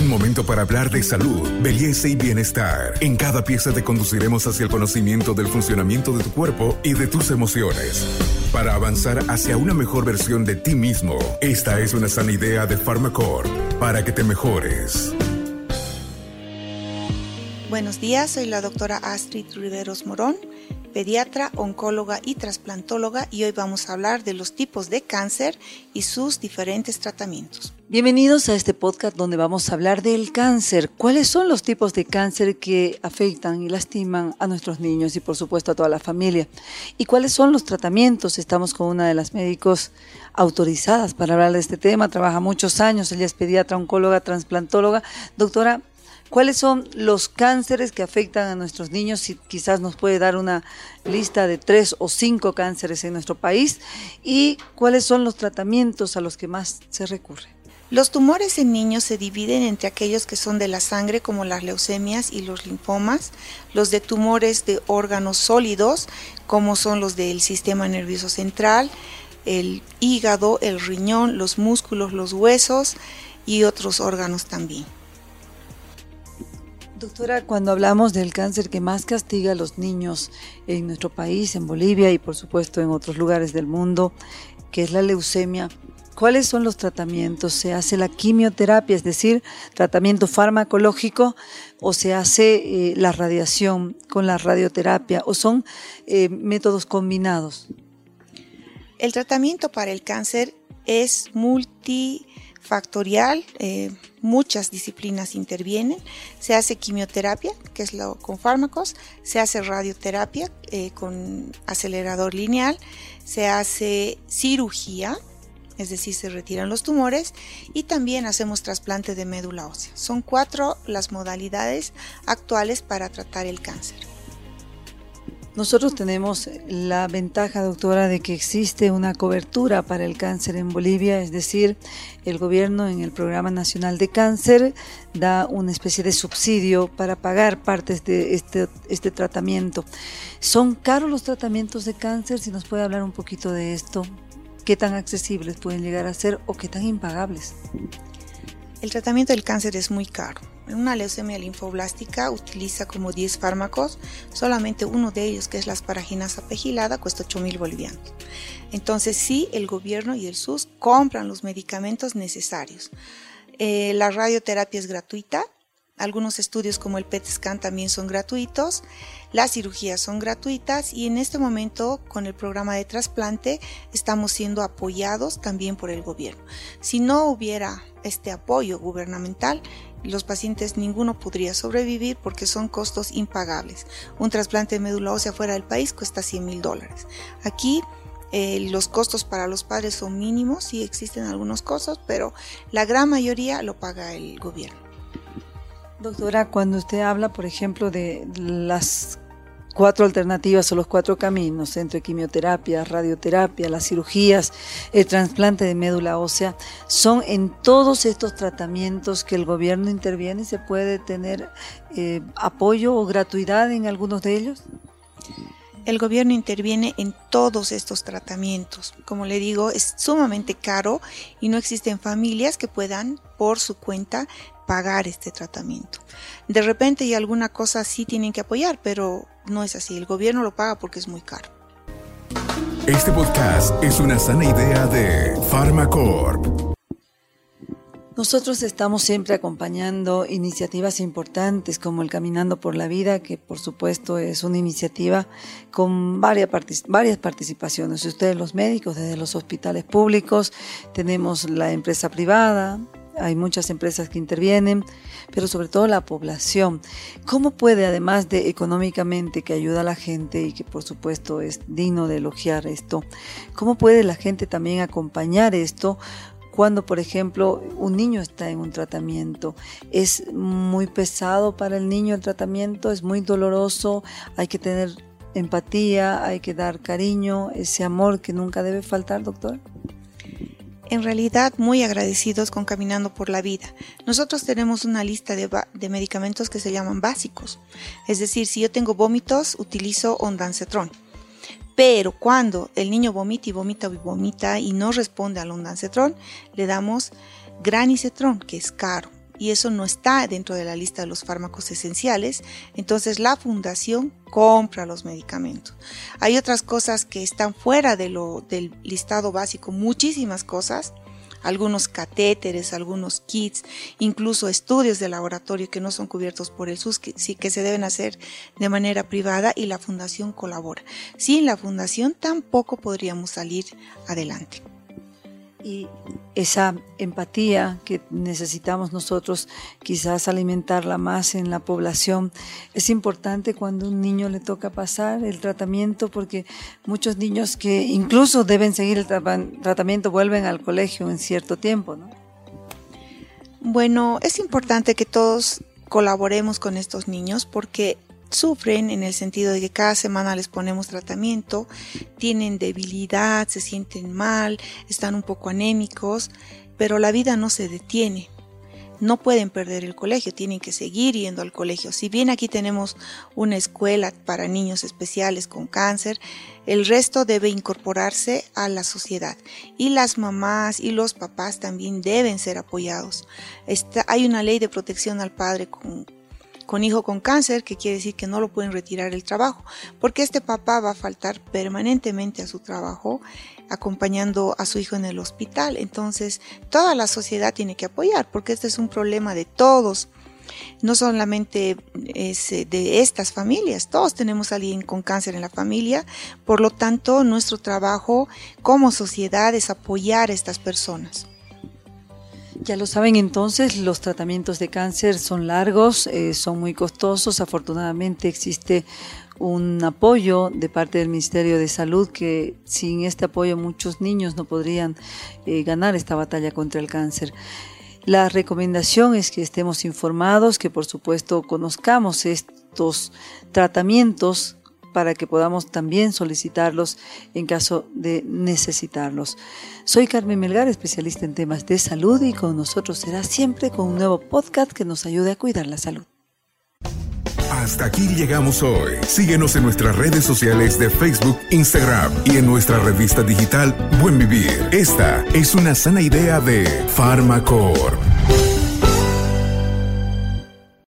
Un momento para hablar de salud, belleza y bienestar. En cada pieza te conduciremos hacia el conocimiento del funcionamiento de tu cuerpo y de tus emociones. Para avanzar hacia una mejor versión de ti mismo, esta es una sana idea de Pharmacorp para que te mejores. Buenos días, soy la doctora Astrid Riveros Morón, pediatra, oncóloga y trasplantóloga y hoy vamos a hablar de los tipos de cáncer y sus diferentes tratamientos. Bienvenidos a este podcast donde vamos a hablar del cáncer. ¿Cuáles son los tipos de cáncer que afectan y lastiman a nuestros niños y por supuesto a toda la familia? ¿Y cuáles son los tratamientos? Estamos con una de las médicos autorizadas para hablar de este tema, trabaja muchos años, ella es pediatra, oncóloga, transplantóloga. Doctora, ¿Cuáles son los cánceres que afectan a nuestros niños? Si quizás nos puede dar una lista de tres o cinco cánceres en nuestro país. ¿Y cuáles son los tratamientos a los que más se recurre? Los tumores en niños se dividen entre aquellos que son de la sangre, como las leucemias y los linfomas, los de tumores de órganos sólidos, como son los del sistema nervioso central, el hígado, el riñón, los músculos, los huesos y otros órganos también. Doctora, cuando hablamos del cáncer que más castiga a los niños en nuestro país, en Bolivia y por supuesto en otros lugares del mundo, que es la leucemia, ¿cuáles son los tratamientos? ¿Se hace la quimioterapia, es decir, tratamiento farmacológico, o se hace eh, la radiación con la radioterapia, o son eh, métodos combinados? El tratamiento para el cáncer es multi factorial, eh, muchas disciplinas intervienen, se hace quimioterapia, que es lo con fármacos, se hace radioterapia con acelerador lineal, se hace cirugía, es decir, se retiran los tumores y también hacemos trasplante de médula ósea. Son cuatro las modalidades actuales para tratar el cáncer. Nosotros tenemos la ventaja, doctora, de que existe una cobertura para el cáncer en Bolivia, es decir, el gobierno en el Programa Nacional de Cáncer da una especie de subsidio para pagar partes de este, este tratamiento. ¿Son caros los tratamientos de cáncer? Si nos puede hablar un poquito de esto, ¿qué tan accesibles pueden llegar a ser o qué tan impagables? El tratamiento del cáncer es muy caro. Una leucemia linfoblástica utiliza como 10 fármacos, solamente uno de ellos, que es la asparaginasa pegilada, cuesta 8 mil bolivianos. Entonces sí, el gobierno y el SUS compran los medicamentos necesarios. Eh, la radioterapia es gratuita, algunos estudios como el PET scan también son gratuitos, las cirugías son gratuitas y en este momento con el programa de trasplante estamos siendo apoyados también por el gobierno. Si no hubiera este apoyo gubernamental, los pacientes ninguno podría sobrevivir porque son costos impagables. Un trasplante de médula ósea fuera del país cuesta 100 mil dólares. Aquí eh, los costos para los padres son mínimos, sí existen algunos costos, pero la gran mayoría lo paga el gobierno. Doctora, cuando usted habla, por ejemplo, de las cuatro alternativas o los cuatro caminos entre quimioterapia, radioterapia, las cirugías, el trasplante de médula ósea, son en todos estos tratamientos que el gobierno interviene y se puede tener eh, apoyo o gratuidad en algunos de ellos. El gobierno interviene en todos estos tratamientos. Como le digo, es sumamente caro y no existen familias que puedan por su cuenta pagar este tratamiento. De repente y alguna cosa sí tienen que apoyar, pero no es así. El gobierno lo paga porque es muy caro. Este podcast es una sana idea de Pharmacorp. Nosotros estamos siempre acompañando iniciativas importantes como el Caminando por la Vida, que por supuesto es una iniciativa con varias, varias participaciones. Ustedes los médicos, desde los hospitales públicos, tenemos la empresa privada, hay muchas empresas que intervienen, pero sobre todo la población. ¿Cómo puede, además de económicamente que ayuda a la gente y que por supuesto es digno de elogiar esto, cómo puede la gente también acompañar esto? Cuando, por ejemplo, un niño está en un tratamiento, es muy pesado para el niño el tratamiento, es muy doloroso, hay que tener empatía, hay que dar cariño, ese amor que nunca debe faltar, doctor en realidad muy agradecidos con Caminando por la Vida. Nosotros tenemos una lista de, medicamentos que se llaman básicos. Es decir, si yo tengo vómitos, utilizo ondansetron. Pero cuando el niño vomita y vomita y vomita y no responde al ondansetron, le damos granisetron, que es caro. Y eso no está dentro de la lista de los fármacos esenciales, entonces la fundación compra los medicamentos. Hay otras cosas que están fuera de lo, del listado básico, muchísimas cosas, algunos catéteres, algunos kits, incluso estudios de laboratorio que no son cubiertos por el SUS, que que se deben hacer de manera privada y la fundación colabora. Sin la fundación tampoco podríamos salir adelante. Y esa empatía que necesitamos nosotros quizás alimentarla más en la población es importante cuando un niño le toca pasar el tratamiento porque muchos niños que incluso deben seguir el tratamiento vuelven al colegio en cierto tiempo, ¿no? Bueno, es importante que todos colaboremos con estos niños porque sufren en el sentido de que cada semana les ponemos tratamiento, tienen debilidad, se sienten mal, están un poco anémicos, pero la vida no se detiene. No pueden perder el colegio, tienen que seguir yendo al colegio. Si bien aquí tenemos una escuela para niños especiales con cáncer, el resto debe incorporarse a la sociedad. Y las mamás y los papás también deben ser apoyados. hay una ley de protección al padre con, con hijo con cáncer, que quiere decir que no lo pueden retirar del trabajo, porque este papá va a faltar permanentemente a su trabajo acompañando a su hijo en el hospital. Entonces, toda la sociedad tiene que apoyar, porque este es un problema de todos. No solamente es eh, de estas familias, todos tenemos a alguien con cáncer en la familia, por lo tanto nuestro trabajo como sociedad es apoyar a estas personas. Ya lo saben entonces, los tratamientos de cáncer son largos, eh, son muy costosos. Afortunadamente existe un apoyo de parte del Ministerio de Salud que sin este apoyo muchos niños no podrían eh, ganar esta batalla contra el cáncer. La recomendación es que estemos informados, que por supuesto conozcamos estos tratamientos para que podamos también solicitarlos en caso de necesitarlos. Soy Carmen Melgar, especialista en temas de salud y con nosotros será siempre con un nuevo podcast que nos ayude a cuidar la salud. Hasta aquí llegamos hoy. Síguenos en nuestras redes sociales de Facebook, Instagram y en nuestra revista digital Buen Vivir. Esta es una sana idea de Farmacor.